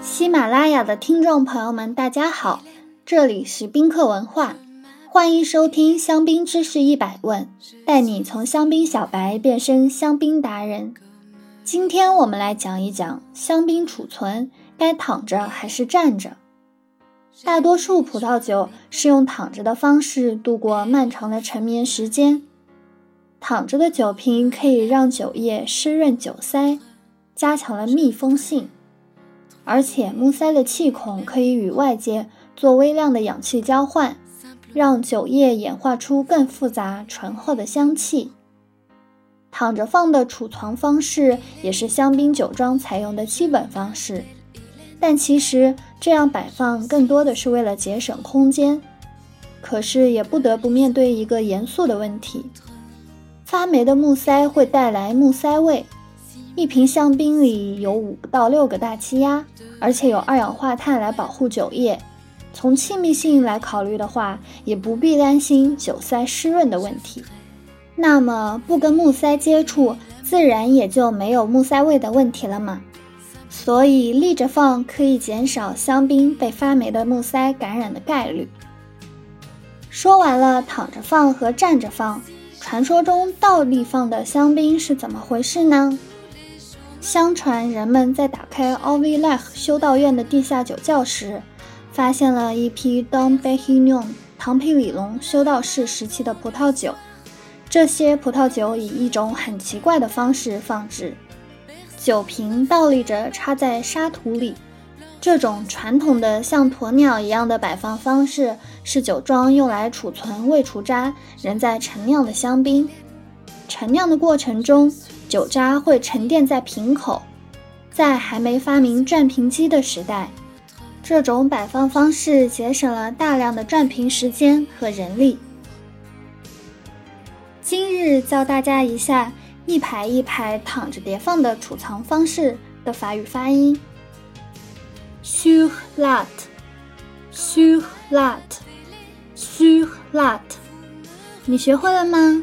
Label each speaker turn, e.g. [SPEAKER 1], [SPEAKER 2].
[SPEAKER 1] 喜马拉雅的听众朋友们，大家好，这里是宾客文化，欢迎收听香槟知识一百问，带你从香槟小白变身香槟达人。今天我们来讲一讲香槟储存该躺着还是站着。大多数葡萄酒是用躺着的方式度过漫长的陈眠时间。躺着的酒瓶可以让酒液湿润酒塞，加强了密封性。而且木塞的气孔可以与外界做微量的氧气交换，让酒液演化出更复杂醇厚的香气。躺着放的储藏方式也是香槟酒庄采用的基本方式，但其实这样摆放更多的是为了节省空间。可是也不得不面对一个严肃的问题。发霉的木塞会带来木塞味。一瓶香槟里有五到六个大气压，而且有二氧化碳来保护酒液。从气密性来考虑的话，也不必担心酒塞湿润的问题。那么不跟木塞接触，自然也就没有木塞味的问题了嘛。所以立着放可以减少香槟被发霉的木塞感染的概率。说完了躺着放和站着放。传说中倒立放的香槟是怎么回事呢？相传人们在打开奥维莱修道院的地下酒窖时，发现了一批 Dom b e h i n o 唐培里龙修道士时期的葡萄酒。这些葡萄酒以一种很奇怪的方式放置，酒瓶倒立着插在沙土里。这种传统的像鸵鸟一样的摆放方式，是酒庄用来储存未除渣仍在陈酿的香槟。陈酿的过程中，酒渣会沉淀在瓶口。在还没发明转瓶机的时代，这种摆放方式节省了大量的转瓶时间和人力。今日教大家一下一排一排躺着叠放的储藏方式的法语发音。Sur lat, sur lat, sur lat，你学会了吗？